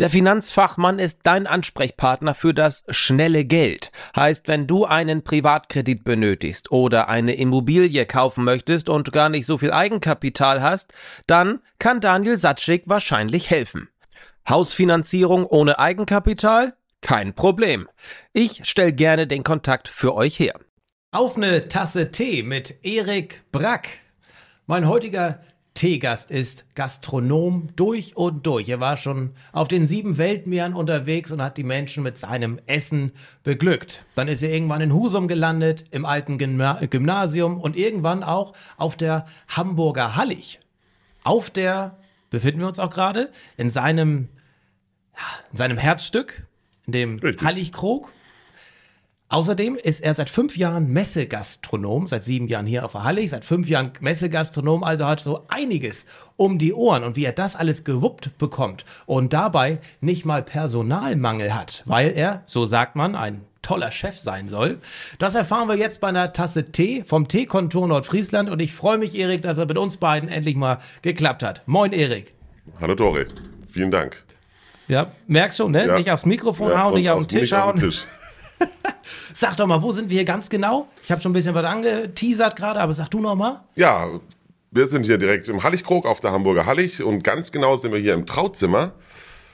Der Finanzfachmann ist dein Ansprechpartner für das schnelle Geld. Heißt, wenn du einen Privatkredit benötigst oder eine Immobilie kaufen möchtest und gar nicht so viel Eigenkapital hast, dann kann Daniel Satschik wahrscheinlich helfen. Hausfinanzierung ohne Eigenkapital? Kein Problem. Ich stelle gerne den Kontakt für euch her. Auf eine Tasse Tee mit Erik Brack. Mein heutiger Teegast ist Gastronom durch und durch. Er war schon auf den sieben Weltmeeren unterwegs und hat die Menschen mit seinem Essen beglückt. Dann ist er irgendwann in Husum gelandet, im alten Gymnasium und irgendwann auch auf der Hamburger Hallig. Auf der befinden wir uns auch gerade in seinem, in seinem Herzstück, in dem Richtig. Halligkrog. Außerdem ist er seit fünf Jahren Messegastronom, seit sieben Jahren hier auf der Hallig, seit fünf Jahren Messegastronom, also hat so einiges um die Ohren und wie er das alles gewuppt bekommt und dabei nicht mal Personalmangel hat, weil er, so sagt man, ein toller Chef sein soll. Das erfahren wir jetzt bei einer Tasse Tee vom Teekontor Nordfriesland und ich freue mich, Erik, dass er mit uns beiden endlich mal geklappt hat. Moin, Erik. Hallo Dore, vielen Dank. Ja, merkst schon, ne? Ja. Nicht aufs Mikrofon Ja, hauen, nicht auf den Tisch nicht auf hauen. den Tisch. Sag doch mal, wo sind wir hier ganz genau? Ich habe schon ein bisschen was angeteasert gerade, aber sag du noch mal. Ja, wir sind hier direkt im Halligkrog auf der Hamburger Hallig und ganz genau sind wir hier im Trauzimmer.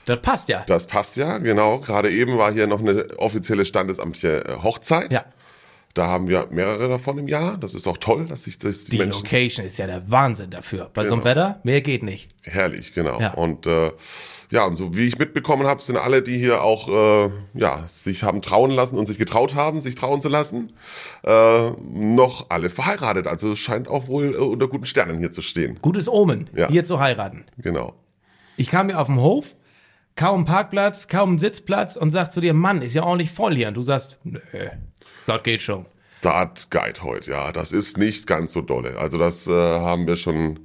Das passt ja. Das passt ja, genau. Gerade eben war hier noch eine offizielle standesamtliche äh, Hochzeit. Ja. Da haben wir mehrere davon im Jahr. Das ist auch toll, dass sich das die, Die Menschen Location ist ja der Wahnsinn dafür. Bei so einem Genau. Wetter, mehr geht nicht. herrlich, genau. Ja. Und äh, ja, und so wie ich mitbekommen habe, sind alle, die hier auch äh, ja, sich haben trauen lassen und sich getraut haben, sich trauen zu lassen, äh, noch alle verheiratet. Also scheint auch wohl äh, unter guten Sternen hier zu stehen. Gutes Omen, Ja. hier zu heiraten. Genau. Ich kam hier auf dem Hof, kaum Parkplatz, kaum Sitzplatz und sag zu dir, Mann, ist ja ordentlich voll hier. Und du sagst, nö, das geht schon. Das Guide heute, ja, das ist nicht ganz so dolle. Also das äh, haben wir schon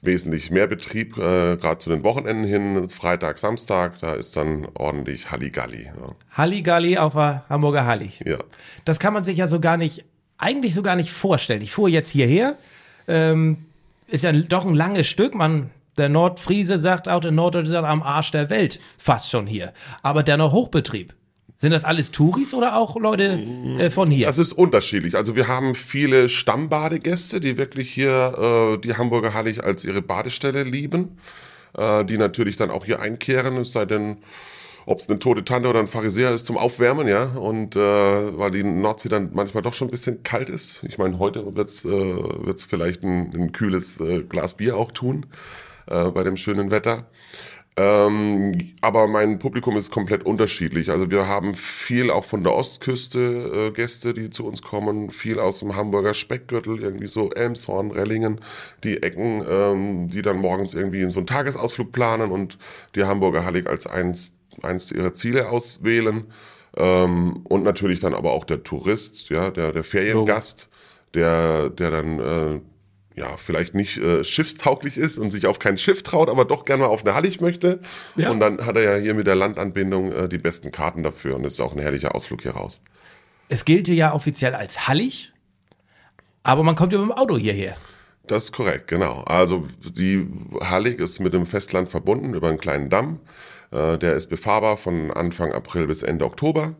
wesentlich mehr Betrieb, äh, gerade zu den Wochenenden hin, Freitag, Samstag, da ist dann ordentlich Halligalli. Ja. Halligalli auf der Hamburger Hallig. ja. Das kann man sich ja so gar nicht, eigentlich so gar nicht vorstellen. Ich fuhr jetzt hierher, ähm, ist ja doch ein langes Stück. Man, der Nordfriese sagt auch, der Norddeutsche am Arsch der Welt fast schon hier. Aber dennoch Hochbetrieb. Sind das alles Touris oder auch Leute äh, von hier? Das ist unterschiedlich. Also wir haben viele Stammbadegäste, die wirklich hier äh, die Hamburger Hallig als ihre Badestelle lieben, äh, die natürlich dann auch hier einkehren, es sei denn, ob es eine tote Tante oder ein Pharisäer ist zum Aufwärmen, ja. Und äh, weil die Nordsee dann manchmal doch schon ein bisschen kalt ist. Ich meine, heute wird's äh, wird's vielleicht ein, ein kühles äh, Glas Bier auch tun äh, bei dem schönen Wetter. Ähm, aber mein Publikum ist komplett unterschiedlich. Also wir haben viel auch von der Ostküste äh, Gäste, die zu uns kommen, viel aus dem Hamburger Speckgürtel, irgendwie so Elmshorn, Rellingen, die Ecken, ähm, die dann morgens irgendwie so einen Tagesausflug planen und die Hamburger Hallig als eins, eins ihrer Ziele auswählen. Ähm, und natürlich dann aber auch der Tourist, ja, der, der Feriengast, der, der dann äh, ja, vielleicht nicht äh, schiffstauglich ist und sich auf kein Schiff traut, aber doch gerne mal auf eine Hallig möchte. Ja. Und dann hat er ja hier mit der Landanbindung äh, die besten Karten dafür und ist auch ein herrlicher Ausflug hier raus. Es gilt hier ja offiziell als Hallig, aber man kommt ja mit dem Auto hierher. Das ist korrekt, genau. Also die Hallig ist mit dem Festland verbunden über einen kleinen Damm. Äh, der ist befahrbar von Anfang April bis Ende Oktober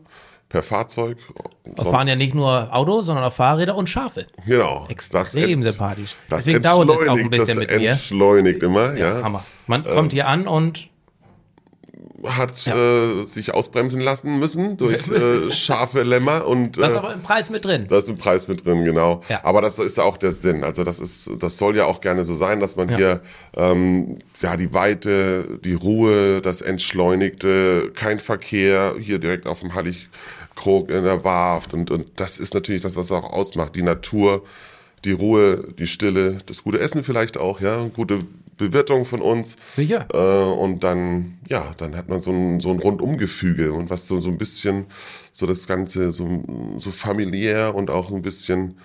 per Fahrzeug. Da fahren ja nicht nur Autos, sondern auch Fahrräder und Schafe. genau. Extrem ent- sympathisch. Das Deswegen dauert es auch ein bisschen das mit mir. entschleunigt immer, ja. Hammer. Man kommt hier an und Hat Ja. äh, sich ausbremsen lassen müssen durch äh, scharfe Lämmer und das ist äh, aber im Preis mit drin. Da ist ein Preis mit drin, genau. Ja. Aber das ist auch der Sinn. Also das ist, das soll ja auch gerne so sein, dass man Ja. hier ähm, ja die Weite, die Ruhe, das Entschleunigte, kein Verkehr hier direkt auf dem Halligkrog in der Warft und und das ist natürlich das, was es auch ausmacht. Die Natur, die Ruhe, die Stille, das gute Essen vielleicht auch, ja, gute Bewirtung von uns. Sicher. Äh, und dann, ja, dann hat man so ein, so ein Rundumgefüge und was so, so ein bisschen so das Ganze so, so familiär und auch ein bisschen,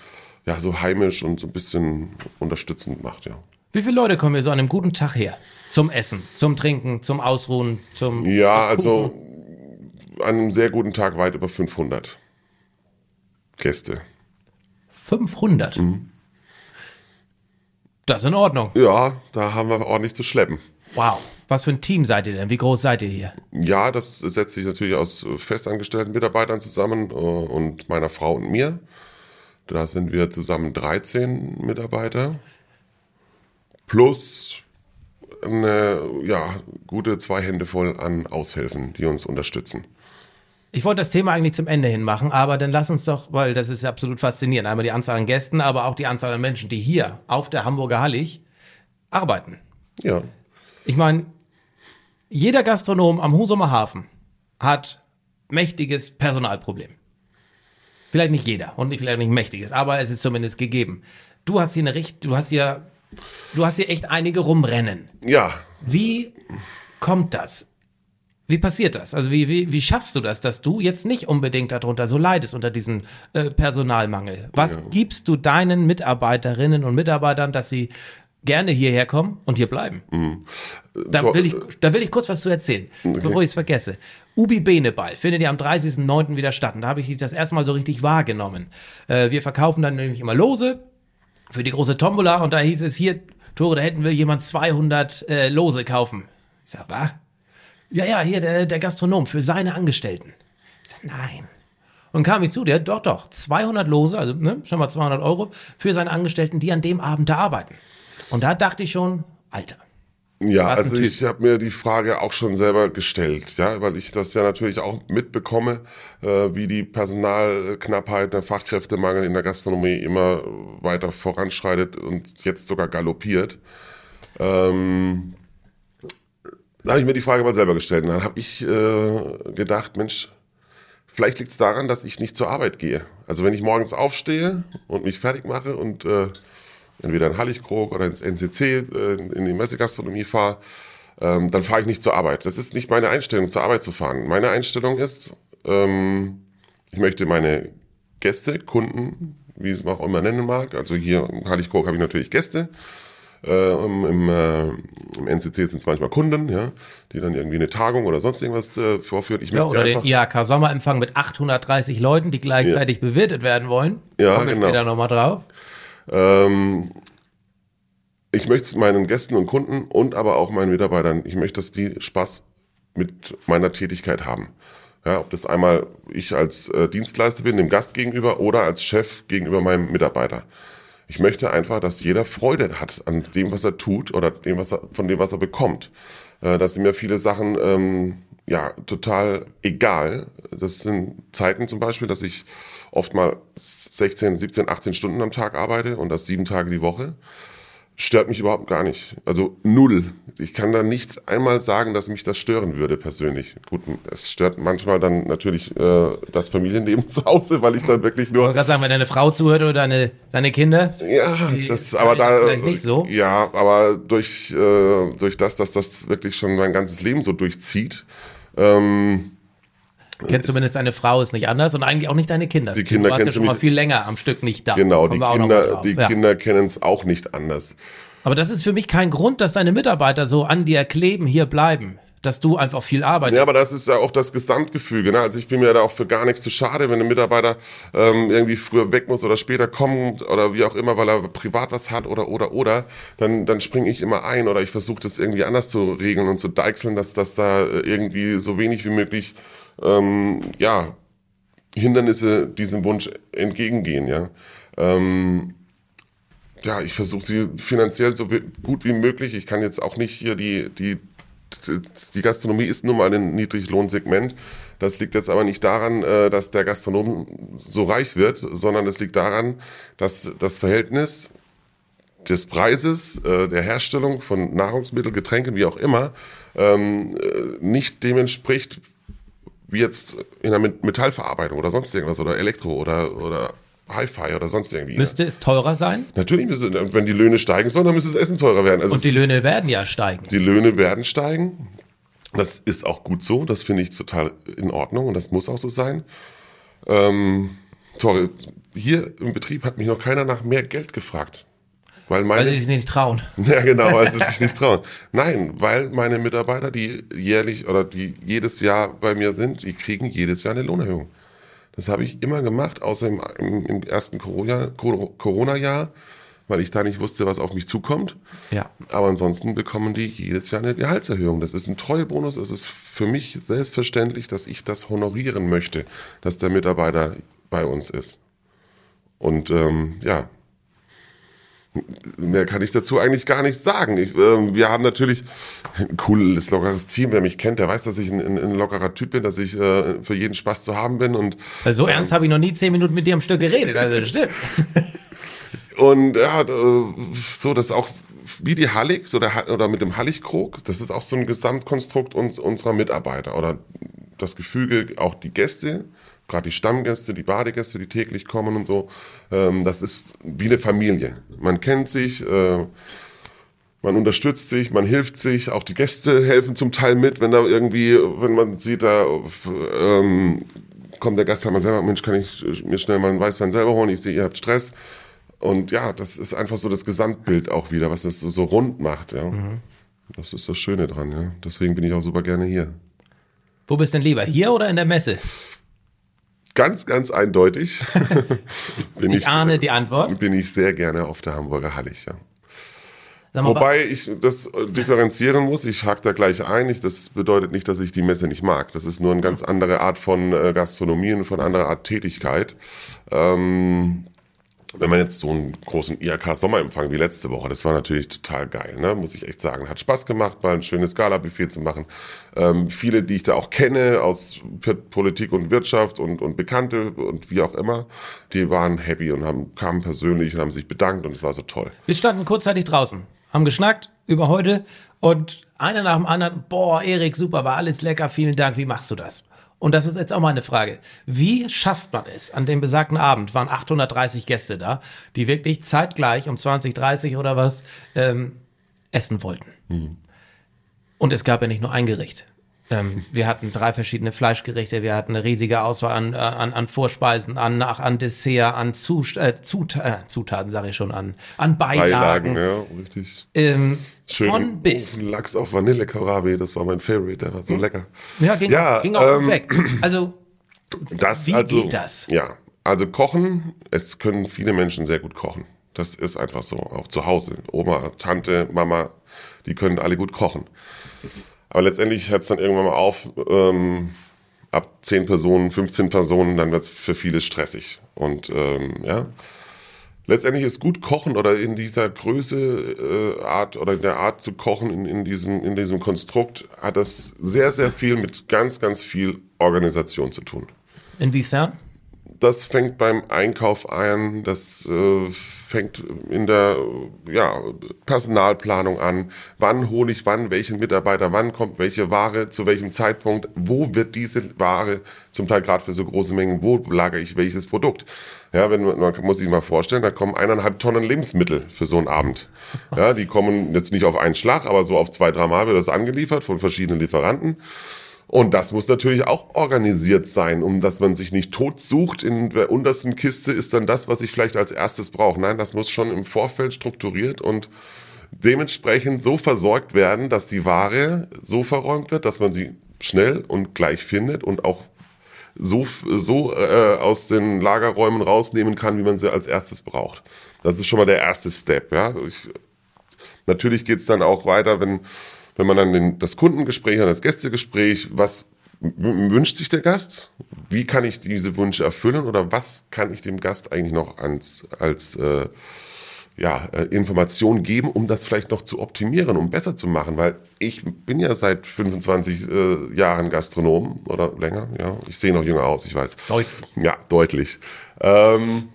ja, so heimisch und so ein bisschen unterstützend macht, ja. Wie viele Leute kommen hier so an einem guten Tag her? Zum Essen, zum Trinken, zum Ausruhen, zum. Ja, also an einem sehr guten Tag weit über 500 Gäste. 500? Das ist in Ordnung. Ja, da haben wir ordentlich zu schleppen. Wow. Was für ein Team seid ihr denn? Wie groß seid ihr hier? Ja, das setzt sich natürlich aus festangestellten Mitarbeitern zusammen äh, und meiner Frau und mir. Da sind wir zusammen 13 Mitarbeiter. Plus eine ja, gute zwei Hände voll an Aushilfen, die uns unterstützen. Ich wollte das Thema eigentlich zum Ende hin machen, aber dann lass uns doch, weil das ist absolut faszinierend. Einmal die Anzahl an Gästen, aber auch die Anzahl an Menschen, die hier auf der Hamburger Hallig arbeiten. Ja, Ich meine, jeder Gastronom am Husumer Hafen hat mächtiges Personalproblem. Vielleicht nicht jeder und vielleicht nicht mächtiges, aber es ist zumindest gegeben. Du hast hier eine Richt, du hast hier, du hast hier echt einige rumrennen. ja, Wie kommt das? Wie passiert das? Also wie, wie, wie schaffst du das, dass du jetzt nicht unbedingt darunter so leidest, unter diesem äh, Personalmangel? Was Ja. gibst du deinen Mitarbeiterinnen und Mitarbeitern, dass sie gerne hierher kommen und hier bleiben? Da, Tor- will ich, da will ich kurz was zu erzählen, bevor ich es vergesse. Ubi Beneball findet ja am 30.09. wieder statt. Und da habe ich das erste Mal so richtig wahrgenommen. Äh, wir verkaufen dann nämlich immer Lose für die große Tombola und da hieß es hier, Tore, da hätten wir jemand 200 äh, Lose kaufen. Ich sag, was? Ja, ja, hier der, der Gastronom für seine Angestellten. Ich sag, nein. Und kam ich zu, der, doch, doch, 200 Lose, also ne, schon mal 200 Euro für seine Angestellten, die an dem Abend da arbeiten. Und da dachte ich schon, Alter, Ja, also Typ. ich habe mir die Frage auch schon selber gestellt, ja, weil ich das ja natürlich auch mitbekomme, äh, wie die Personalknappheit, der Fachkräftemangel in der Gastronomie immer weiter voranschreitet und jetzt sogar galoppiert. Ähm, da habe ich mir die Frage mal selber gestellt. Dann habe ich äh, gedacht, Mensch, vielleicht liegt es daran, dass ich nicht zur Arbeit gehe. Also wenn ich morgens aufstehe und mich fertig mache und äh, entweder in Halligkrog oder ins NCC, äh, in die Messegastronomie fahre, ähm, dann fahre ich nicht zur Arbeit. Das ist nicht meine Einstellung, zur Arbeit zu fahren. Meine Einstellung ist, ähm, ich möchte meine Gäste, Kunden, wie es man auch immer nennen mag, also hier in Halligkrog habe ich natürlich Gäste, äh, im, äh, Im NCC sind es manchmal Kunden, ja, die dann irgendwie eine Tagung oder sonst irgendwas äh, vorführen. Ich ja, möchte oder den einfach, IHK-Sommerempfang mit 830 Leuten, die gleichzeitig bewirtet werden wollen. Ja, Kommen wir genau. später nochmal drauf. Ähm, ich möchte es meinen Gästen und Kunden und aber auch meinen Mitarbeitern, ich möchte, dass die Spaß mit meiner Tätigkeit haben. Ja, ob das einmal ich als äh, Dienstleister bin, dem Gast gegenüber oder als Chef gegenüber meinem Mitarbeiter. Ich möchte einfach, dass jeder Freude hat an dem, was er tut oder dem, was er, von dem, was er bekommt. Äh, das sind mir viele Sachen ähm, ja total egal. Das sind Zeiten zum Beispiel, dass ich oft mal 16, 17, 18 Stunden am Tag arbeite und das sieben Tage die Woche. Stört mich überhaupt gar nicht. Also null. Ich kann da nicht einmal sagen, dass mich das stören würde persönlich. Gut, es stört manchmal dann natürlich äh, das Familienleben zu Hause, weil ich dann wirklich Ich wollte nur gerade sagen, wenn deine Frau zuhört oder deine, deine Kinder. ja, Die das aber da vielleicht nicht so. ja, aber durch äh, durch das, dass das wirklich schon mein ganzes Leben so durchzieht. Ähm, Kennt zumindest deine Frau ist nicht anders und eigentlich auch nicht deine Kinder. Die Kinder du warst ja kennst schon mal nicht. viel länger am Stück nicht da. genau, die Kinder, die Ja. Kinder kennen es auch nicht anders. Aber das ist für mich kein Grund, dass deine Mitarbeiter so an dir kleben, hier bleiben. Dass du einfach viel arbeitest. Ja, aber das ist ja auch das Gesamtgefüge. Ne? Also ich bin mir da auch für gar nichts zu schade, wenn ein Mitarbeiter ähm, irgendwie früher weg muss oder später kommt oder wie auch immer, weil er privat was hat oder oder oder, dann, dann springe ich immer ein oder ich versuche das irgendwie anders zu regeln und zu deichseln, dass das da äh, irgendwie so wenig wie möglich ähm, ja, Hindernisse diesem Wunsch entgegengehen, ja. Ähm, ja, ich versuche sie finanziell so gut wie möglich. Ich kann jetzt auch nicht hier die, die, die Gastronomie ist nun mal ein Niedriglohnsegment. Das liegt jetzt aber nicht daran, äh, dass der Gastronom so reich wird, sondern es liegt daran, dass das Verhältnis des Preises, äh, der Herstellung von Nahrungsmitteln, Getränken, wie auch immer, ähm, äh, nicht dem entspricht, wie jetzt in der Met- Metallverarbeitung oder sonst irgendwas oder Elektro oder, oder Hi-Fi oder sonst irgendwie. Müsste es teurer sein? Natürlich, müsste, wenn die Löhne steigen sollen, dann müsste das Essen teurer werden. Also Und die Löhne werden ja steigen. Die Löhne werden steigen. Das ist auch gut so. Das finde ich total in Ordnung und das muss auch so sein. Ähm, sorry, hier im Betrieb hat mich noch keiner nach mehr Geld gefragt. Weil, meine, weil sie sich nicht trauen. Ja, genau, weil sie sich nicht trauen. Nein, weil meine Mitarbeiter, die jährlich oder die jedes Jahr bei mir sind, die kriegen jedes Jahr eine Lohnerhöhung. Das habe ich immer gemacht, außer im, im, im ersten Corona-Jahr, weil ich da nicht wusste, was auf mich zukommt. Ja. Aber ansonsten bekommen die jedes Jahr eine Gehaltserhöhung. Das ist ein Treuebonus. Es ist für mich selbstverständlich, dass ich das honorieren möchte, dass der Mitarbeiter bei uns ist. Und ähm, ja, Mehr kann ich dazu eigentlich gar nicht sagen. Ich, äh, wir haben natürlich ein cooles, lockeres Team. Wer mich kennt, der weiß, dass ich ein, ein, ein lockerer Typ bin, dass ich äh, für jeden Spaß zu haben bin. Und, also so ähm, ernst habe ich noch nie zehn Minuten mit dir am Stück geredet. Also das stimmt. und ja, so, dass auch wie die Hallig so der, oder mit dem Halligkrog, das ist auch so ein Gesamtkonstrukt uns, unserer Mitarbeiter oder das Gefüge, auch die Gäste gerade die Stammgäste, die Badegäste, die täglich kommen und so, ähm, das ist wie eine Familie. Man kennt sich, äh, man unterstützt sich, man hilft sich, auch die Gäste helfen zum Teil mit, wenn da irgendwie, wenn man sieht, da ähm, kommt der Gast, mal selber, Mensch, kann ich mir schnell mal ein Weißwein selber holen, ich sehe, ihr habt Stress. Und ja, das ist einfach so das Gesamtbild auch wieder, was das so, so rund macht. Ja. Mhm. Das ist das Schöne dran. Ja. Deswegen bin ich auch super gerne hier. Wo bist du denn lieber, hier oder in der Messe? Ganz, ganz eindeutig. bin ich, ich ahne die Antwort. Bin ich sehr gerne auf der Hamburger Hallig, ja. Wobei ich das differenzieren muss, ich hake da gleich ein. Ich, das bedeutet nicht, dass ich die Messe nicht mag. Das ist nur eine ganz andere Art von äh, Gastronomie und von anderer Art Tätigkeit. Ähm, wenn man jetzt so einen großen IHK-Sommerempfang wie letzte Woche, das war natürlich total geil, ne? muss ich echt sagen. Hat Spaß gemacht, mal ein schönes Gala-Buffet zu machen. Ähm, viele, die ich da auch kenne aus Politik und Wirtschaft und, und Bekannte und wie auch immer, die waren happy und haben, kamen persönlich und haben sich bedankt und es war so toll. Wir standen kurzzeitig draußen, haben geschnackt über heute und einer nach dem anderen, boah, Erik, super, war alles lecker, vielen Dank, wie machst du das? Und das ist jetzt auch mal eine Frage. Wie schafft man es? An dem besagten Abend waren 830 Gäste da, die wirklich zeitgleich um 2030 oder was ähm, essen wollten. Mhm. Und es gab ja nicht nur ein Gericht. Ähm, wir hatten drei verschiedene Fleischgerichte, wir hatten eine riesige Auswahl an, äh, an, an Vorspeisen, an, an Dessert, an Zust äh, Zut äh, Zutaten, sage ich schon, an, an Beilagen. Beilagen ja, richtig. Ähm, Schön von bis. Lachs auf Vanille Karabi, das war mein Favorite, der war so hm. lecker. Ja, ging, ja, ging auch ähm, weg. Also, das, wie also, geht das? Ja, also kochen, es können viele Menschen sehr gut kochen. Das ist einfach so, auch zu Hause. Oma, Tante, Mama, die können alle gut kochen. Aber letztendlich hört es dann irgendwann mal auf, ähm, ab 10 Personen, 15 Personen, dann wird es für viele stressig. Und ähm, ja, letztendlich ist gut kochen oder in dieser Größe äh, Art oder in der Art zu kochen, in, in, diesem, in diesem Konstrukt, hat das sehr, sehr viel mit ganz, ganz viel Organisation zu tun. Inwiefern? Das fängt beim Einkauf an, das äh, fängt in der ja, Personalplanung an. Wann hole ich wann welchen Mitarbeiter, wann kommt welche Ware, zu welchem Zeitpunkt, wo wird diese Ware, zum Teil gerade für so große Mengen, wo lagere ich welches Produkt? Ja, wenn man, man muss sich mal vorstellen, da kommen eineinhalb Tonnen Lebensmittel für so einen Abend. Ja, die kommen jetzt nicht auf einen Schlag, aber so auf zwei, drei Mal wird das angeliefert von verschiedenen Lieferanten. Und das muss natürlich auch organisiert sein, um dass man sich nicht tot sucht. In der untersten Kiste ist dann das, was ich vielleicht als erstes brauche. Nein, das muss schon im Vorfeld strukturiert und dementsprechend so versorgt werden, dass die Ware so verräumt wird, dass man sie schnell und gleich findet und auch so, so äh, aus den Lagerräumen rausnehmen kann, wie man sie als erstes braucht. Das ist schon mal der erste Step. Ja? Ich, natürlich geht's dann auch weiter, wenn wenn man dann den, das Kundengespräch und das Gästegespräch, was wünscht sich der Gast? Wie kann ich diese Wünsche erfüllen oder was kann ich dem Gast eigentlich noch als, als äh, ja, äh, Information geben, um das vielleicht noch zu optimieren, um besser zu machen? Weil ich bin ja seit 25 äh, Jahren Gastronom oder länger, ja. Ich sehe noch jünger aus, ich weiß. Deutlich. Ja, deutlich. Ähm,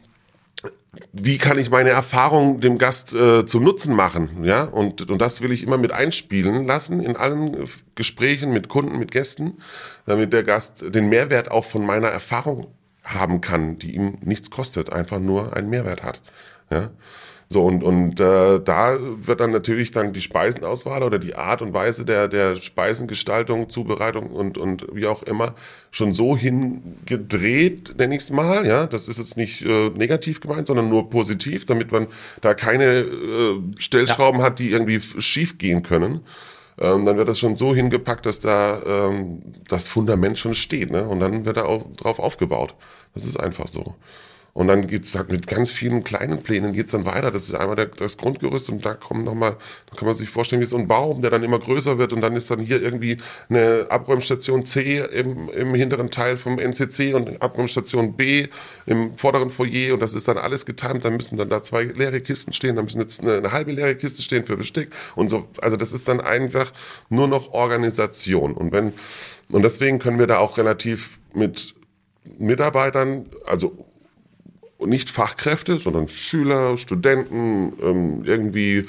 wie kann ich meine Erfahrung dem Gast äh, zu Nutzen machen, ja? Und, und das will ich immer mit einspielen lassen in allen Gesprächen mit Kunden, mit Gästen, damit der Gast den Mehrwert auch von meiner Erfahrung haben kann, die ihm nichts kostet, einfach nur einen Mehrwert hat. Ja? So, und, und äh, da wird dann natürlich dann die Speisenauswahl oder die Art und Weise der, der Speisengestaltung, Zubereitung und, und wie auch immer schon so hingedreht, nenne ich es mal. Ja, das ist jetzt nicht äh, negativ gemeint, sondern nur positiv, damit man da keine äh, Stellschrauben ja. hat, die irgendwie schief gehen können. Ähm, dann wird das schon so hingepackt, dass da ähm, das Fundament schon steht. Ne? Und dann wird da auch drauf aufgebaut. Das ist einfach so. Und dann geht's halt mit ganz vielen kleinen Plänen geht's dann weiter. Das ist einmal der, das Grundgerüst und da kommen nochmal, da kann man sich vorstellen, wie so ein Baum, der dann immer größer wird und dann ist dann hier irgendwie eine Abräumstation C im, im hinteren Teil vom NCC und Abräumstation B im vorderen Foyer und das ist dann alles getimt. Dann müssen dann da zwei leere Kisten stehen, dann müssen jetzt eine, eine halbe leere Kiste stehen für Bestick und so. Also das ist dann einfach nur noch Organisation. Und wenn, und deswegen können wir da auch relativ mit Mitarbeitern, also nicht Fachkräfte, sondern Schüler, Studenten, ähm, irgendwie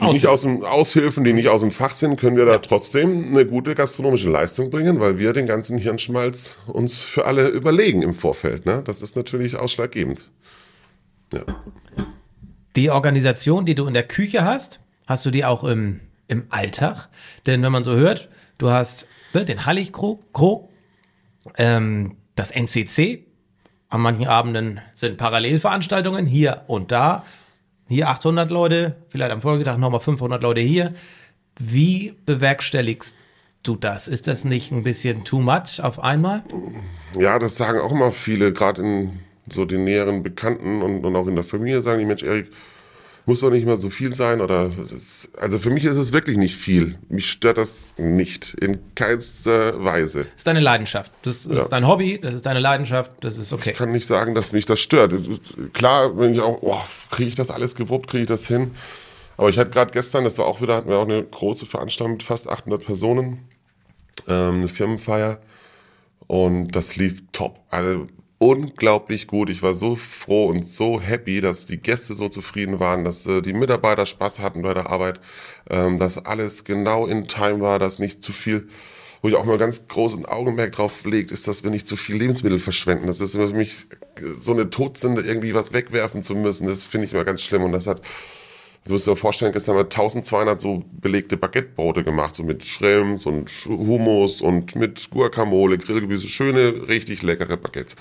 die nicht aus dem Aushilfen, die nicht aus dem Fach sind, können wir da trotzdem eine gute gastronomische Leistung bringen, weil wir den ganzen Hirnschmalz uns für alle überlegen im Vorfeld. Ne? Das ist natürlich ausschlaggebend. Ja. Die Organisation, die du in der Küche hast, hast du die auch im, im Alltag? Denn wenn man so hört, du hast ne, den Halligkrog, ähm, das NCC, an manchen Abenden sind Parallelveranstaltungen hier und da. Hier 800 Leute, vielleicht am Folgetag nochmal 500 Leute hier. Wie bewerkstelligst du das? Ist das nicht ein bisschen too much auf einmal? Ja, das sagen auch immer viele, gerade in so den näheren Bekannten und, und auch in der Familie sagen die, Mensch, Erik, muss doch nicht mal so viel sein oder also für mich ist es wirklich nicht viel. Mich stört das nicht in keinster Weise. Das ist deine Leidenschaft. Das ist ja. dein Hobby, das ist deine Leidenschaft, das ist okay. Ich kann nicht sagen, dass mich das stört. Klar, wenn ich auch, oh, kriege ich das alles gewuppt, kriege ich das hin. Aber ich hatte gerade gestern, das war auch wieder, hatten wir auch eine große Veranstaltung mit fast 800 Personen, ähm, eine Firmenfeier. Und das lief top. Also unglaublich gut. Ich war so froh und so happy, dass die Gäste so zufrieden waren, dass äh, die Mitarbeiter Spaß hatten bei der Arbeit, ähm, dass alles genau in Time war, dass nicht zu viel wo ich auch mal ganz großen Augenmerk drauf legt, ist, dass wir nicht zu viel Lebensmittel verschwenden. Das ist für mich so eine Todsünde, irgendwie was wegwerfen zu müssen. Das finde ich immer ganz schlimm. Und das hat, du musst dir vorstellen, gestern haben wir 1200 so belegte Baguettebrote gemacht, so mit Schrimps und Hummus und mit Guacamole, Grillgemüse, schöne, richtig leckere Baguettes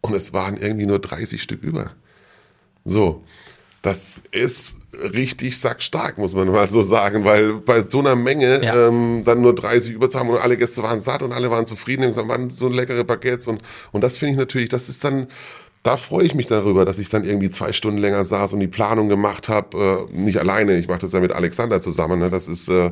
und es waren irgendwie nur 30 Stück über. So, das ist richtig sackstark, muss man mal so sagen, weil bei so einer Menge ja. ähm, dann nur 30 über zu haben und alle Gäste waren satt und alle waren zufrieden und waren so leckere Baguettes und, und das finde ich natürlich, das ist dann, da freue ich mich darüber, dass ich dann irgendwie zwei Stunden länger saß und die Planung gemacht habe, äh, nicht alleine, ich mache das ja mit Alexander zusammen, ne? das ist äh,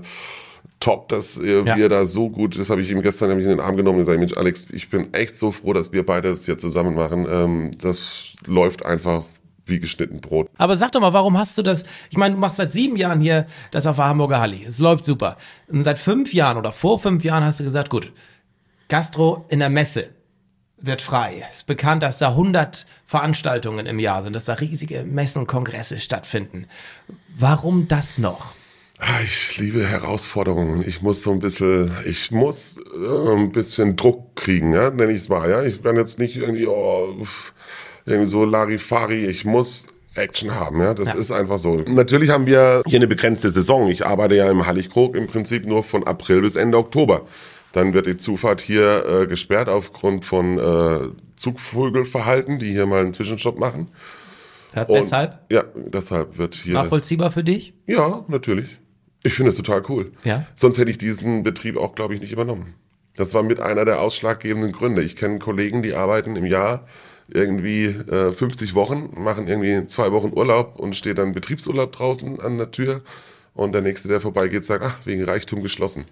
top, dass äh, ja. wir da so gut, das habe ich ihm gestern nämlich in den Arm genommen und gesagt, Mensch, Alex, ich bin echt so froh, dass wir beide das hier zusammen machen. Ähm, das läuft einfach wie geschnitten Brot. Aber sag doch mal, warum hast du das? Ich meine, du machst seit sieben Jahren hier das auf der Hamburger Halli. Es läuft super. Und seit fünf Jahren oder vor fünf Jahren hast du gesagt, gut, Gastro in der Messe wird frei. Es ist bekannt, dass da 100 Veranstaltungen im Jahr sind, dass da riesige Messen, Kongresse stattfinden. Warum das noch? Ah, ich liebe Herausforderungen. Ich muss so ein bisschen, ich muss äh, ein bisschen Druck kriegen, ja, nenne ich es mal. Ja, ich kann jetzt nicht irgendwie, oh, irgendwie so Larifari. Ich muss Action haben, ja. Das ja. ist einfach so. Natürlich haben wir hier eine begrenzte Saison. Ich arbeite ja im Halligkrog im Prinzip nur von April bis Ende Oktober. Dann wird die Zufahrt hier äh, gesperrt aufgrund von äh, Zugvogelverhalten, die hier mal einen Zwischenstopp machen. Und, deshalb? Ja, deshalb wird hier. Nachvollziehbar für dich? Ja, natürlich. Ich finde es total cool. Ja. Sonst hätte ich diesen Betrieb auch, glaube ich, nicht übernommen. Das war mit einer der ausschlaggebenden Gründe. Ich kenne Kollegen, die arbeiten im Jahr irgendwie äh, 50 Wochen, machen irgendwie zwei Wochen Urlaub und steht dann Betriebsurlaub draußen an der Tür und der nächste, der vorbeigeht, sagt, ach, wegen Reichtum geschlossen.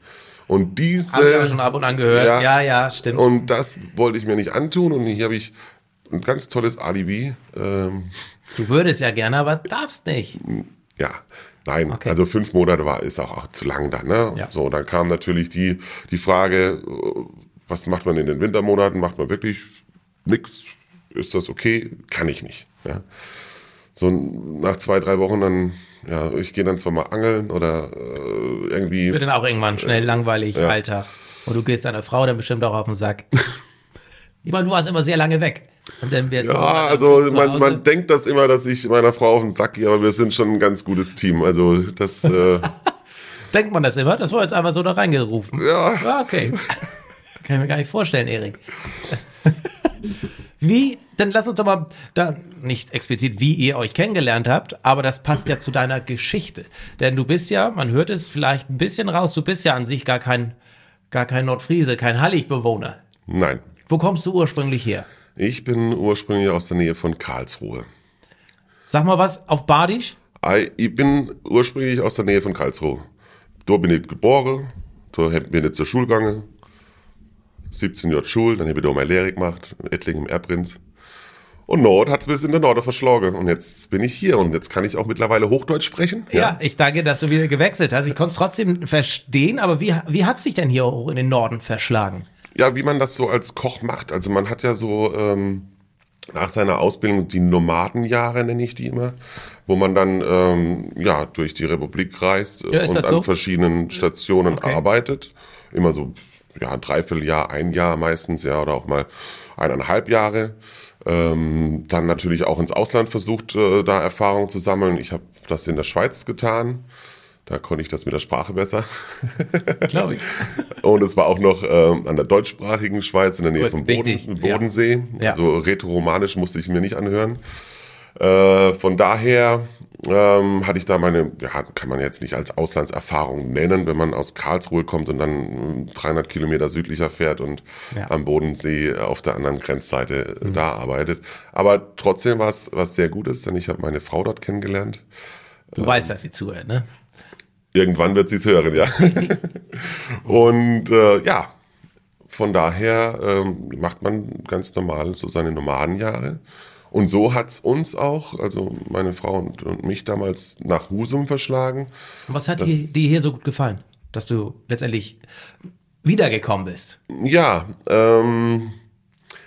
Und diese. Hab ich auch schon ab und an gehört. Ja, ja, ja, stimmt. Und das wollte ich mir nicht antun und hier habe ich ein ganz tolles Alibi. Ähm, du würdest ja gerne, aber darfst nicht. Ja, Nein, okay. also fünf Monate war ist auch, auch zu lang dann. Ne? Ja. So, dann kam natürlich die, die Frage, was macht man in den Wintermonaten? Macht man wirklich nichts? Ist das okay? Kann ich nicht. Ja? So nach zwei, drei Wochen dann, ja, ich gehe dann zwar mal angeln oder äh, irgendwie. Wird dann auch irgendwann schnell äh, langweilig, ja. Alltag. Und du gehst deiner Frau dann bestimmt auch auf den Sack. Ich meine, du warst immer sehr lange weg. Ja, also man, man denkt das immer, dass ich meiner Frau auf den Sack gehe, aber wir sind schon ein ganz gutes Team. Also das, äh, Denkt man das immer? Das war jetzt einfach so da reingerufen. ja, Ah, Okay. Kann ich mir gar nicht vorstellen, Erik. Wie, dann lass uns doch mal, da, nicht explizit, wie ihr euch kennengelernt habt, aber das passt ja zu deiner Geschichte. Denn du bist ja, man hört es vielleicht ein bisschen raus, du bist ja an sich gar kein, gar kein Nordfriese, kein Hallig-Bewohner. nein. Wo kommst du ursprünglich her? Ich bin ursprünglich aus der Nähe von Karlsruhe. Sag mal was auf Badisch? Ich bin ursprünglich aus der Nähe von Karlsruhe. Da bin ich geboren, da bin ich zur Schule gegangen. 17 Jahre Schule, dann habe ich da meine Lehre gemacht, in Ettlingen im Erbprinz. Und Nord hat es bis in den Norden verschlagen. Und jetzt bin ich hier und jetzt kann ich auch mittlerweile Hochdeutsch sprechen. Ja, ich danke, dass du wieder gewechselt hast. Ich konnte es trotzdem verstehen, aber wie, wie hat sich denn hier hoch in den Norden verschlagen? Ja, wie man das so als Koch macht. Also man hat ja so ähm, nach seiner Ausbildung die Nomadenjahre, nenne ich die immer, wo man dann ähm, ja durch die Republik reist Ja, und an so? verschiedenen Stationen Okay. arbeitet. Immer so ja, ein Dreivierteljahr, ein Jahr meistens, ja, oder auch mal eineinhalb Jahre. Ähm, dann natürlich auch ins Ausland versucht, äh, da Erfahrung zu sammeln. Ich habe das in der Schweiz getan. Da konnte ich das mit der Sprache besser. Glaube ich. Und es war auch noch ähm, an der deutschsprachigen Schweiz in der Nähe Gut, vom Boden, Bodensee. Ja. Also rätoromanisch musste ich mir nicht anhören. Äh, von daher ähm, hatte ich da meine, ja, kann man jetzt nicht als Auslandserfahrung nennen, wenn man aus Karlsruhe kommt und dann äh, 300 Kilometer südlicher fährt und Ja. am Bodensee auf der anderen Grenzseite äh, da arbeitet. Aber trotzdem war es was sehr Gutes, denn ich habe meine Frau dort kennengelernt. Du weißt, dass sie zuhört, ne? Irgendwann wird sie es hören, ja. Und äh, ja, von daher ähm, macht man ganz normal so seine Nomadenjahre. Und so hat es uns auch, also meine Frau und, und mich damals nach Husum verschlagen. Was hat dir, dir hier so gut gefallen? Dass du letztendlich wiedergekommen bist. Ja, ähm,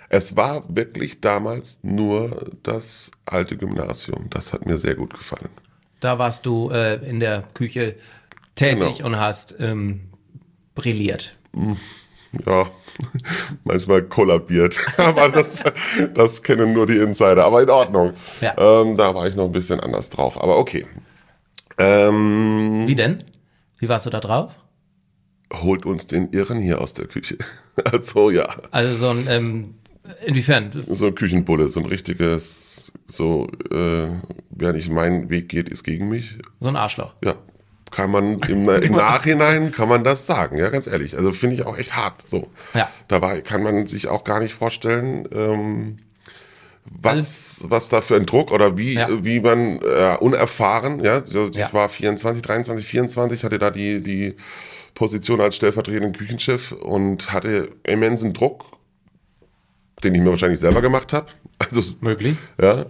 es war wirklich damals nur das alte Gymnasium. Das hat mir sehr gut gefallen. Da warst du äh, in der Küche tätig Genau. und hast ähm, brilliert. Ja, manchmal kollabiert. Aber das, das kennen nur die Insider. Aber in Ordnung. Ja. Ähm, da war ich noch ein bisschen anders drauf. Aber okay. Ähm, Wie denn? Wie warst du da drauf? holt uns den Irren hier aus der Küche. Also ja, Also so ein, ähm, inwiefern? so ein Küchenbulle, so ein richtiges, so, äh, wer nicht meinen Weg geht, ist gegen mich. So ein Arschloch. Ja, kann man im, im Nachhinein kann man das sagen, ja, ganz ehrlich. Also finde ich auch echt hart. So, Ja. dabei kann man sich auch gar nicht vorstellen, ähm, was, was da für ein Druck oder wie, Ja. wie man äh, unerfahren, ja, ich Ja. war 24, 23, 24, hatte da die, die Position als stellvertretender Küchenchef und hatte immensen Druck, den ich mir wahrscheinlich selber gemacht habe. Also Möglich. ja,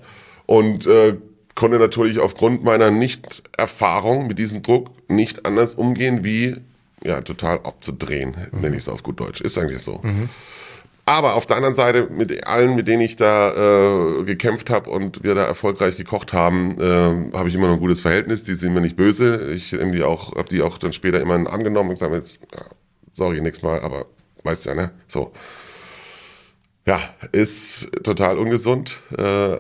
und äh, konnte natürlich aufgrund meiner Nicht-Erfahrung mit diesem Druck nicht anders umgehen, wie ja, total abzudrehen, nenne ich es auf gut Deutsch. Ist eigentlich so. Aber auf der anderen Seite, mit allen, mit denen ich da äh, gekämpft habe und wir da erfolgreich gekocht haben, äh, habe ich immer noch ein gutes Verhältnis. Die sind mir nicht böse. Ich habe die auch, hab die auch dann später immer in den Arm genommen und gesagt, jetzt, ja, sorry, nächstes Mal, aber weißt ja, ne? So. Ja, ist total ungesund. Äh,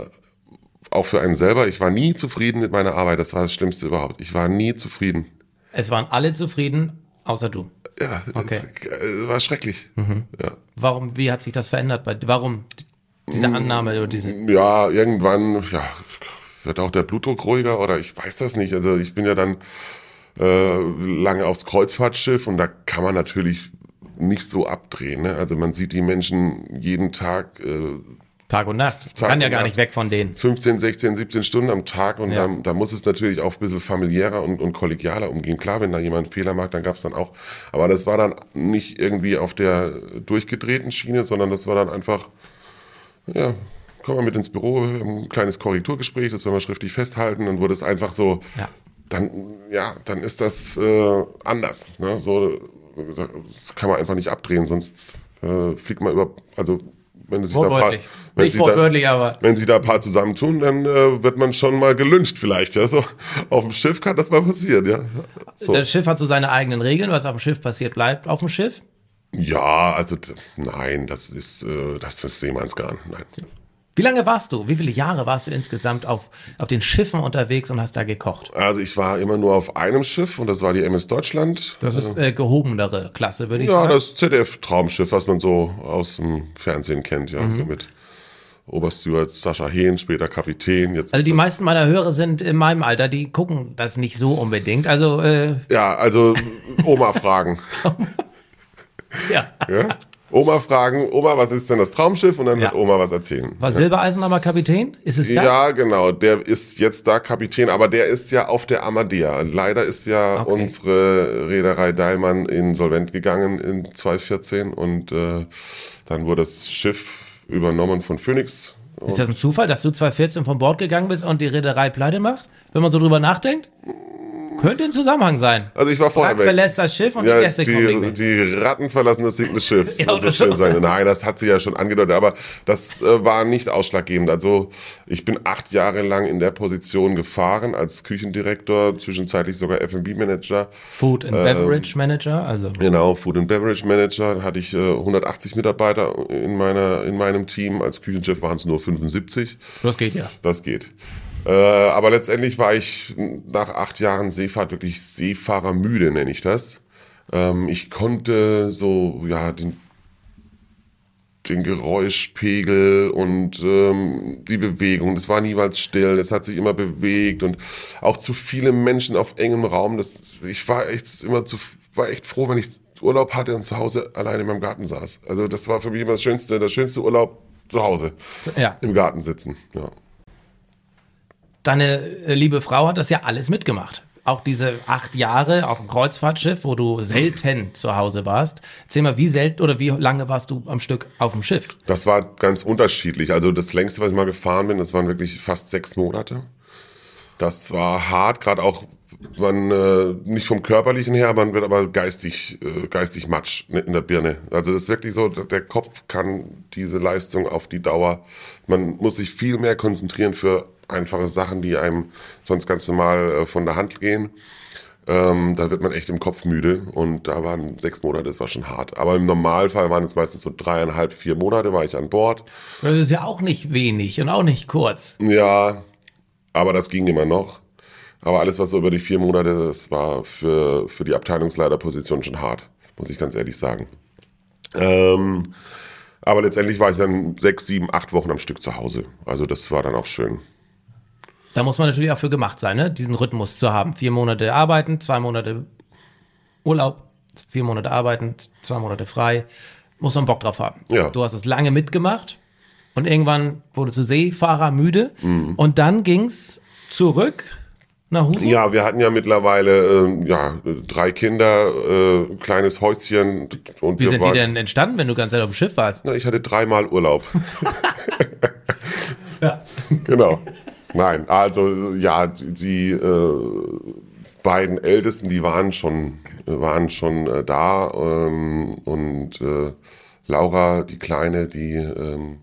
auch für einen selber. Ich war nie zufrieden mit meiner Arbeit. Das war das Schlimmste überhaupt. Ich war nie zufrieden. Es waren alle zufrieden, außer du. Ja, Okay. es äh, war schrecklich. Ja. Warum, wie hat sich das verändert? Bei, warum diese Mm. Annahme oder diese? ja, irgendwann ja, wird auch der Blutdruck ruhiger oder ich weiß das nicht. Also ich bin ja dann äh, lange aufs Kreuzfahrtschiff und da kann man natürlich nicht so abdrehen. Ne? Also man sieht die Menschen jeden Tag äh, Tag und Nacht. Man Tag kann ja gar Nacht. nicht weg von denen. 15, 16, 17 Stunden am Tag und Ja. da, muss es natürlich auch ein bisschen familiärer und, und kollegialer umgehen. Klar, wenn da jemand einen Fehler macht, dann gab es dann auch. Aber das war dann nicht irgendwie auf der durchgedrehten Schiene, sondern das war dann einfach, ja, komm mal mit ins Büro, wir ein kleines Korrekturgespräch, das werden wir schriftlich festhalten, dann wurde es einfach so, Ja. dann, ja, dann ist das äh, anders. Ne? So da kann man einfach nicht abdrehen, sonst äh, fliegt man über, also wenn es sich da paar, Wortwörtlich. wenn Nicht sich da- wortwörtlich, aber wenn sie da ein paar zusammentun, dann äh, wird man schon mal gelünscht vielleicht. Ja? So, auf dem Schiff kann das mal passieren. Ja? So. das Schiff hat so seine eigenen Regeln. Was auf dem Schiff passiert, bleibt auf dem Schiff. Ja, also nein, das ist, äh, das ist Seemannsgarn. Nein. Wie lange warst du? Wie viele Jahre warst du insgesamt auf, auf den Schiffen unterwegs und hast da gekocht? Also ich war immer nur auf einem Schiff und das war die MS Deutschland. Das ist äh, gehobenere Klasse, würde ich ja, sagen. das ZDF-Traumschiff, was man so aus dem Fernsehen kennt, ja, so mit Obersteward Sascha Hehn, später Kapitän. Jetzt also die meisten meiner Hörer sind in meinem Alter, die gucken das nicht so unbedingt. Also äh, Ja, also Oma fragen. ja. Ja? Oma fragen, Oma, was ist denn das Traumschiff? Und dann Ja. wird Oma was erzählen. War Silbereisen aber Kapitän? Ist es das? Ja, genau. Der ist jetzt da Kapitän, aber der ist ja auf der Amadea. Leider ist ja Okay. unsere Reederei Deilmann insolvent gegangen in 2014 und äh, dann wurde das Schiff übernommen von Phoenix. Ist das ein Zufall, dass du 2014 von Bord gegangen bist und die Reederei pleite macht? Wenn man so drüber nachdenkt? Könnte ein Zusammenhang sein. Also ich war vorher Brack weg. verlässt das Schiff und die Ja, Gäste kommen wegen die, die Ratten verlassen das sinkende Schiff. Ja, soll so schön sein. Nein, das hat sie ja schon angedeutet, aber das äh, war nicht ausschlaggebend. Also ich bin acht Jahre lang in der Position gefahren als Küchendirektor, zwischenzeitlich sogar F&B-Manager. Food and Beverage Manager, also Genau, Food and Beverage Manager. Da hatte ich äh, 180 Mitarbeiter in, meiner, in meinem Team. Als Küchenchef waren es nur 75. das geht ja. Das geht. Äh, aber letztendlich war ich nach acht Jahren Seefahrt wirklich Seefahrermüde, nenne ich das. Ähm, ich konnte so, ja, den, den Geräuschpegel und ähm, die Bewegung, das war niemals still, es hat sich immer bewegt und auch zu viele Menschen auf engem Raum. Das, ich war echt immer zu, war echt froh, wenn ich Urlaub hatte und zu Hause allein in meinem Garten saß. Also das war für mich immer das Schönste, das schönste Urlaub zu Hause. Ja. Im Garten sitzen, ja. Deine äh, liebe Frau hat das ja alles mitgemacht. Auch diese acht Jahre auf dem Kreuzfahrtschiff, wo du selten zu Hause warst. Erzähl mal, wie selten oder wie lange warst du am Stück auf dem Schiff? Das war ganz unterschiedlich. Also das längste, was ich mal gefahren bin, das waren wirklich fast sechs Monate. Das war hart, gerade auch man äh, nicht vom körperlichen her, man wird aber geistig äh, geistig matsch in der Birne. Also das ist wirklich so, der Kopf kann diese Leistung auf die Dauer. Man muss sich viel mehr konzentrieren für einfache Sachen, die einem sonst ganz normal äh, von der Hand gehen. Ähm, da wird man echt im Kopf müde und da waren sechs Monate, das war schon hart. Aber im Normalfall waren es meistens so dreieinhalb, vier Monate, war ich an Bord. Das ist ja auch nicht wenig und auch nicht kurz. Ja, aber das ging immer noch. Aber alles, was so über die vier Monate, das war für, für die Abteilungsleiterposition schon hart, muss ich ganz ehrlich sagen. Ähm, aber letztendlich war ich dann sechs, sieben, acht Wochen am Stück zu Hause. Also das war dann auch schön. Da muss man natürlich auch für gemacht sein, ne? diesen Rhythmus zu haben. Vier Monate arbeiten, zwei Monate Urlaub, vier Monate arbeiten, zwei Monate frei. Muss man Bock drauf haben. Ja. Du hast es lange mitgemacht und irgendwann wurde zu Seefahrer müde Mhm. und dann ging's zurück nach Husum. Ja, wir hatten ja mittlerweile ähm, ja, drei Kinder, äh, ein kleines Häuschen. Und Wie sind die waren- denn entstanden, wenn du ganz auf dem Schiff warst? Na, ich hatte dreimal Urlaub. Genau. Nein, also ja, die, äh, beiden Ältesten, die waren schon, waren schon äh, da ähm, und äh, Laura, die Kleine, die ähm,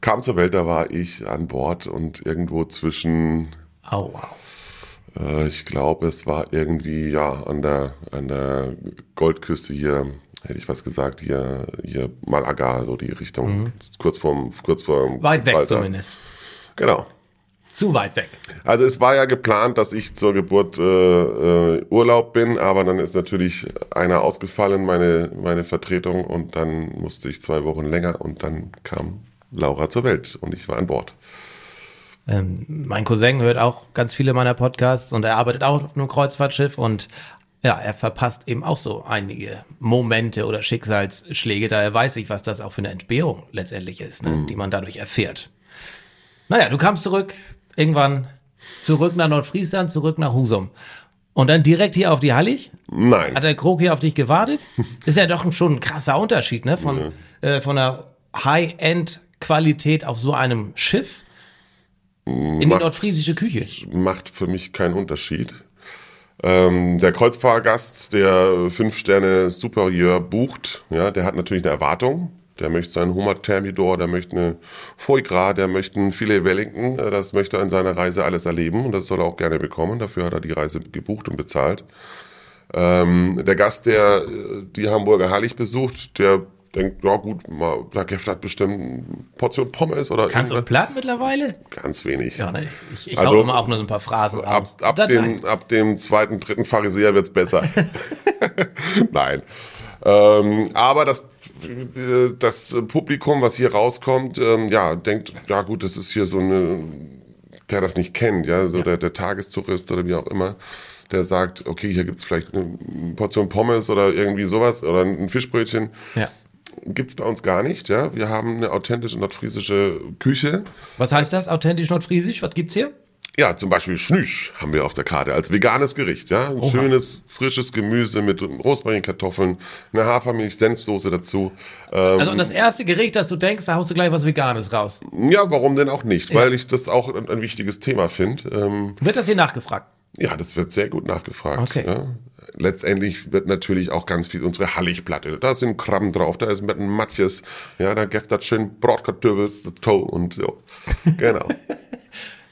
kam zur Welt, da war ich an Bord und irgendwo zwischen wow. äh, ich glaube, es war irgendwie ja an der an der Goldküste hier, hätte ich was gesagt, hier hier Malaga, so die Richtung, kurz vorm kurz vorm Mhm. Weit weg Gibraltar. zumindest. Genau. Zu weit weg. Also es war ja geplant, dass ich zur Geburt äh, äh, Urlaub bin, aber dann ist natürlich einer ausgefallen, meine meine Vertretung, und dann musste ich zwei Wochen länger und dann kam Laura zur Welt und ich war an Bord. Ähm, mein Cousin hört auch ganz viele meiner Podcasts und er arbeitet auch auf einem Kreuzfahrtschiff und ja, er verpasst eben auch so einige Momente oder Schicksalsschläge. Daher weiß ich, was das auch für eine Entbehrung letztendlich ist, ne, die man dadurch erfährt. Naja, du kamst zurück, irgendwann zurück nach Nordfriesland, zurück nach Husum. Und dann direkt hier auf die Hallig? Nein. Hat der Krog hier auf dich gewartet? Ist ja doch schon ein krasser Unterschied, ne? Von, äh, von der High-End-Qualität auf so einem Schiff in die Macht- nordfriesische Küche. macht für mich keinen Unterschied. Ähm, der Kreuzfahrgast, der fünf Sterne Superieur bucht, ja, der hat natürlich eine Erwartung. Der möchte seinen Hummer Thermidor, der möchte eine Foie Gras, der möchte ein Filet Wellington. äh, Das möchte er in seiner Reise alles erleben und das soll er auch gerne bekommen. Dafür hat er die Reise gebucht und bezahlt. Ähm, der Gast, der äh, die Hamburger Hallig besucht, der denkt, ja gut, der Gäste hat bestimmt eine Portion Pommes oder Kannst du. Platt mittlerweile? Ganz wenig. Ja, ne? Ich, ich Also, immer auch nur so ein paar Phrasen Ab, ab, dem, ab dem zweiten, dritten Pharisäer wird's besser. Nein. Ähm, aber das, das Publikum, was hier rauskommt, ähm, ja, denkt, ja gut, das ist hier so eine, der das nicht kennt, ja, so Der, der Tagestourist oder wie auch immer, der sagt, okay, hier gibt's vielleicht eine Portion Pommes oder irgendwie sowas oder ein Fischbrötchen. Ja. Gibt's bei uns gar nicht, ja. Wir haben eine authentische nordfriesische Küche. Was heißt das? Authentisch nordfriesisch? Was gibt's hier? Ja, zum Beispiel Schnüsch haben wir auf der Karte als veganes Gericht. Ja, ein schönes frisches Gemüse mit Rosmarinkartoffeln, eine Hafermilch, Senfsoße dazu. Ähm, Also und das erste Gericht, das du denkst, da haust du gleich was Veganes raus. ja, warum denn auch nicht? Weil ich das auch ein, ein wichtiges Thema finde. Ähm, Wird das hier nachgefragt? ja, das wird sehr gut nachgefragt. Okay. Ja. Letztendlich wird natürlich auch ganz viel unsere Halligplatte. Da sind Krabben drauf, da ist mit ein Matjes, ja, da gibt das schön Brotkartoffeln, Toe und so. Genau.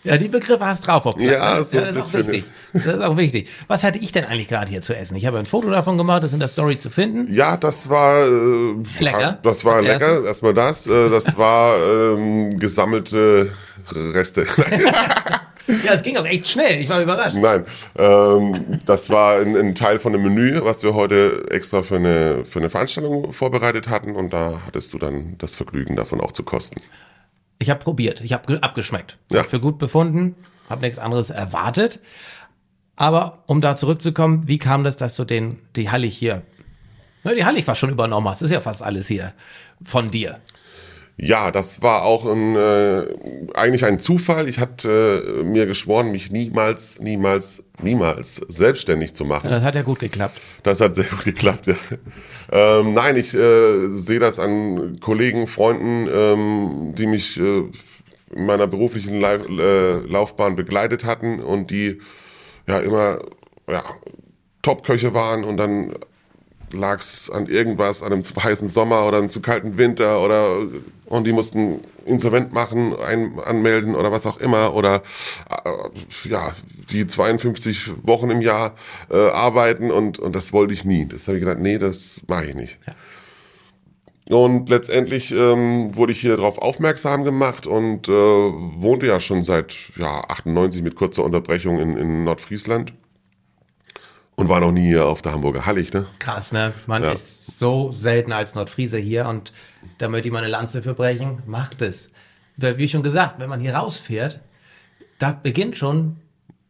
Ja, die Begriffe hast drauf. Auf Platt, Ja, so das ist auch wichtig. Das ist auch wichtig. Was hatte ich denn eigentlich gerade hier zu essen? Ich habe ein Foto davon gemacht, das ist in der Story zu finden. Ja, das war äh, Lecker. Das war Als lecker. erstes. Erstmal das. Äh, das war ähm, gesammelte Reste. Ja, es ging auch echt schnell. Ich war überrascht. Nein, ähm, das war ein, ein Teil von dem Menü, was wir heute extra für eine für eine Veranstaltung vorbereitet hatten. Und da hattest du dann das Vergnügen davon auch zu kosten. Ich habe probiert. Ich habe abgeschmeckt. Ja. Für gut befunden. Habe nichts anderes erwartet. Aber um da zurückzukommen, wie kam das, dass du den, die Hallig hier, na, die Hallig war schon übernommen hast. Ist ja fast alles hier von dir. Ja, das war auch ein, äh, eigentlich ein Zufall. Ich hatte äh, mir geschworen, mich niemals, niemals, niemals selbstständig zu machen. Das hat ja gut geklappt. Das hat sehr gut geklappt, ja. Ähm, nein, ich äh, sehe das an Kollegen, Freunden, ähm, die mich äh, in meiner beruflichen Lauf, äh, Laufbahn begleitet hatten und die ja immer ja, Top-Köche waren und dann lag es an irgendwas, an einem zu heißen Sommer oder einem zu kalten Winter oder und die mussten insolvent machen, ein, anmelden oder was auch immer. Oder äh, ja, die 52 Wochen im Jahr äh, arbeiten. Und, und das wollte ich nie. Das habe ich gedacht, nee, das mache ich nicht. Und letztendlich ähm, wurde ich hier darauf aufmerksam gemacht. Und äh, wohnte ja schon seit ja, 98 mit kurzer Unterbrechung in, in Nordfriesland und war noch nie hier auf der Hamburger Hallig. Ne? Krass, ne? Man Ja. ist so selten als Nordfriese hier und da möchte ich mal eine Lanze für brechen. Macht es. Weil, Wie schon gesagt, wenn man hier rausfährt, da beginnt schon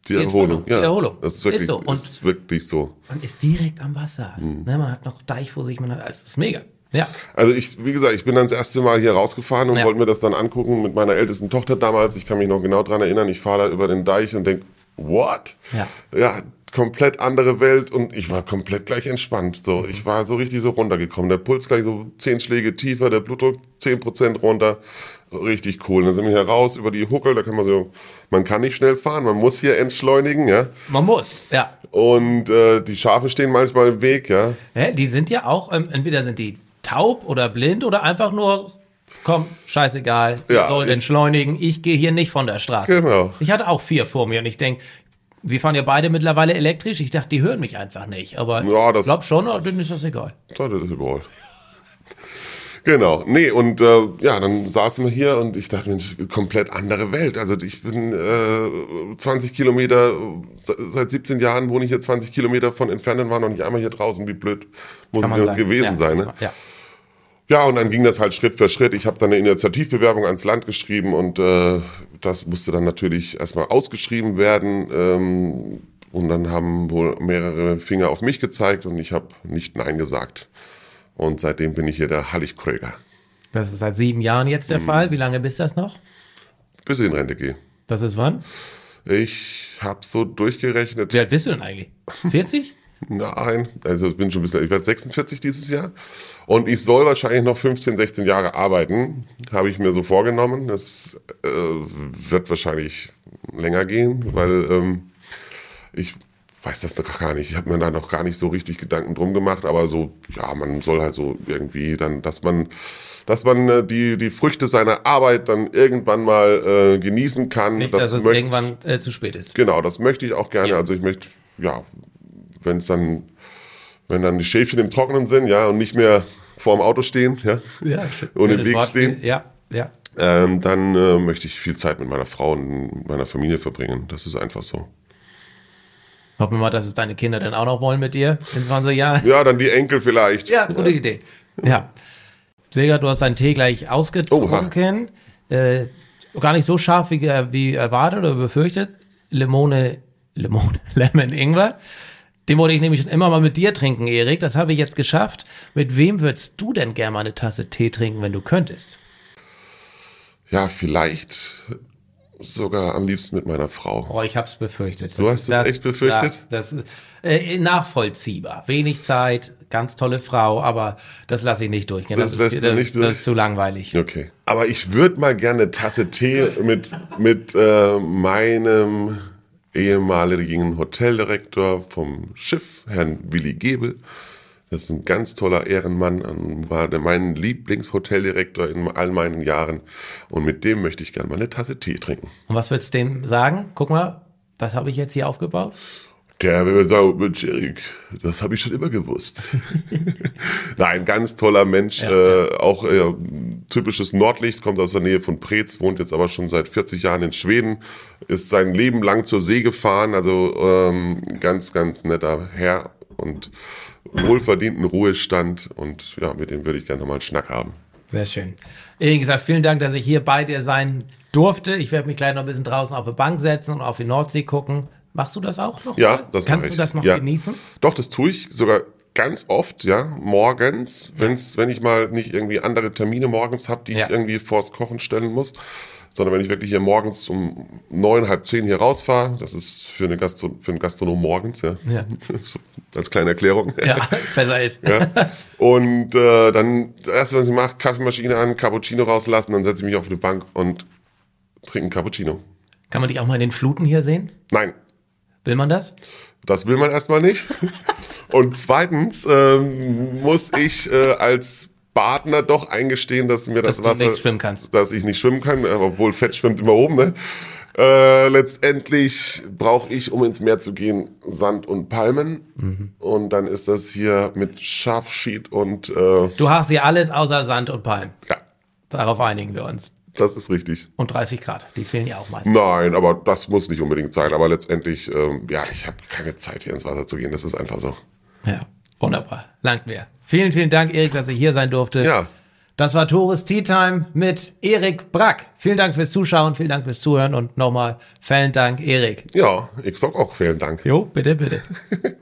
Die, Die Erholung. Entspannung, die Erholung. Das ist wirklich, Ist so. Und- ist wirklich so. Man ist direkt am Wasser. Mhm. Ne, man hat noch Deich vor sich, man hat, es ist mega. Ja. Also ich, wie gesagt, ich bin dann das erste Mal hier rausgefahren und Ja. wollte mir das dann angucken mit meiner ältesten Tochter damals. Ich kann mich noch genau dran erinnern. Ich fahre da über den Deich und denke, what? Ja. Ja, komplett andere Welt und ich war komplett gleich entspannt. So, ich war so richtig so runtergekommen. Der Puls gleich so zehn Schläge tiefer, der Blutdruck 10% runter. Richtig cool. Dann sind wir hier raus über die Huckel, da kann man so, man kann nicht schnell fahren, man muss hier entschleunigen, ja. Man muss, ja. Und äh, die Schafe stehen manchmal im Weg, ja. ja. Die sind ja auch, ähm, entweder sind die taub oder blind oder einfach nur, komm, scheißegal, wir Ja, sollen entschleunigen, ich gehe hier nicht von der Straße. Genau. Ich hatte auch vier vor mir und ich denke, wir fahren ja beide mittlerweile elektrisch. Ich dachte, die hören mich einfach nicht. Aber Ja, ich das- glaube schon, aber denen ist das egal. Das ist überall. Genau, nee, und äh, ja, dann saßen wir hier und ich dachte, Mensch, komplett andere Welt. Also ich bin äh, 20 Kilometer, se- seit 17 Jahren wohne ich hier 20 Kilometer von entfernt und war noch nicht einmal hier draußen. Wie blöd muss ich gewesen ja. sein. Ne? Ja. Ja, und dann ging das halt Schritt für Schritt. Ich habe dann eine Initiativbewerbung ans Land geschrieben und äh, das musste dann natürlich erstmal ausgeschrieben werden. Ähm, und dann haben wohl mehrere Finger auf mich gezeigt und ich habe nicht Nein gesagt. Und seitdem bin ich hier der Halligkröger, Das ist seit sieben Jahren jetzt Mhm. der Fall. Wie lange bist das noch? bis ich in Rente gehe. Das ist wann? Ich habe so durchgerechnet. Wie alt bist du denn eigentlich? 40? Nein, also ich bin schon ein bisschen, ich werde 46 dieses Jahr und ich soll wahrscheinlich noch 15, 16 Jahre arbeiten, habe ich mir so vorgenommen. Das äh, wird wahrscheinlich länger gehen, weil ähm, ich weiß das doch gar nicht. Ich habe mir da noch gar nicht so richtig Gedanken drum gemacht, aber so, ja, man soll halt so irgendwie dann, dass man, dass man äh, die, die Früchte seiner Arbeit dann irgendwann mal äh, genießen kann. Nicht, dass es irgendwann äh, zu spät ist. Genau, das möchte ich auch gerne. Ja. Also ich möchte, ja, wenn es dann, wenn dann die Schäfchen im Trockenen sind, ja, und nicht mehr vor dem Auto stehen, ja, Ja, und im Weg Wortspiel. stehen, Ja, ja. ähm, dann äh, möchte ich viel Zeit mit meiner Frau und meiner Familie verbringen. Das ist einfach so. Hoffen wir mal, dass es deine Kinder dann auch noch wollen mit dir in 20 Jahren. Ja, dann die Enkel vielleicht. Ja, gute Idee. Ja. Seger, du hast deinen Tee gleich ausgetrunken. Äh, gar nicht so scharf wie, äh, wie erwartet oder befürchtet. Limone, Limone, Lemon Ingwer. Den wollte ich nämlich schon immer mal mit dir trinken, Erik. Das habe ich jetzt geschafft. Mit wem würdest du denn gerne mal eine Tasse Tee trinken, wenn du könntest? Ja, vielleicht sogar am liebsten mit meiner Frau. Oh, ich hab's befürchtet. Du hast es echt befürchtet? Das, das ist äh, nachvollziehbar. Wenig Zeit, ganz tolle Frau, aber das lasse ich nicht durchgehen. Das ist, lässt du das, nicht das durch? ist zu langweilig. Okay. Aber ich würde mal gerne eine Tasse Tee mit, mit äh, meinem ehemaligen Hoteldirektor vom Schiff, Herrn Willi Gebel. Das ist ein ganz toller Ehrenmann, und war mein Lieblingshoteldirektor in all meinen Jahren. Und mit dem möchte ich gerne mal eine Tasse Tee trinken. Und was würdest du dem sagen? Guck mal, das habe ich jetzt hier aufgebaut. Der würde sagen, Mensch, Erik, das habe ich schon immer gewusst. Nein, ganz toller Mensch, äh, auch äh, typisches Nordlicht, kommt aus der Nähe von Preetz, wohnt jetzt aber schon seit 40 Jahren in Schweden, ist sein Leben lang zur See gefahren, also ähm, ganz, ganz netter Herr und wohlverdienten Ruhestand und ja, mit dem würde ich gerne nochmal einen Schnack haben. Sehr schön. Erik gesagt, vielen Dank, dass ich hier bei dir sein durfte. Ich werde mich gleich noch ein bisschen draußen auf die Bank setzen und auf die Nordsee gucken. Machst du das auch noch? Ja, mal? das Kannst du das noch ja. genießen? Doch, das tue ich sogar ganz oft, ja, morgens, wenn's, wenn ich mal nicht irgendwie andere Termine morgens habe, die Ja. ich irgendwie vors Kochen stellen muss, sondern wenn ich wirklich hier morgens um neun, halb zehn hier rausfahre, das ist für, eine Gastro für einen Gastronom morgens, ja, Ja. Als kleine Erklärung. Ja, besser ist. Ja. Und äh, dann, das erste, was ich mache, Kaffeemaschine an, Cappuccino rauslassen, dann setze ich mich auf die Bank und trinke einen Cappuccino. Kann man dich auch mal in den Fluten hier sehen? Nein, Will man das? Das will man erstmal nicht. Und zweitens ähm, muss ich äh, als Partner doch eingestehen, dass mir das Dass du Wasser, nicht schwimmen kannst. dass ich nicht schwimmen kann, äh, obwohl Fett schwimmt immer oben. Ne? Äh, letztendlich brauche ich, um ins Meer zu gehen, Sand und Palmen. Mhm. Und dann ist das hier mit Schafschied und äh, Du hast hier alles außer Sand und Palm. ja, Darauf einigen wir uns. Das ist richtig. Und 30 Grad, die fehlen ja auch meistens. Nein, aber das muss nicht unbedingt sein. Aber letztendlich, ähm, ja, ich habe keine Zeit, hier ins Wasser zu gehen. Das ist einfach so. Ja, wunderbar. Langt mir. Vielen, vielen Dank, Erik, dass ich hier sein durfte. Ja, Das war Tores Tea Time mit Erik Brack. Vielen Dank fürs Zuschauen, vielen Dank fürs Zuhören und nochmal vielen Dank, Erik. ja, ich sag auch vielen Dank. Jo, bitte, bitte.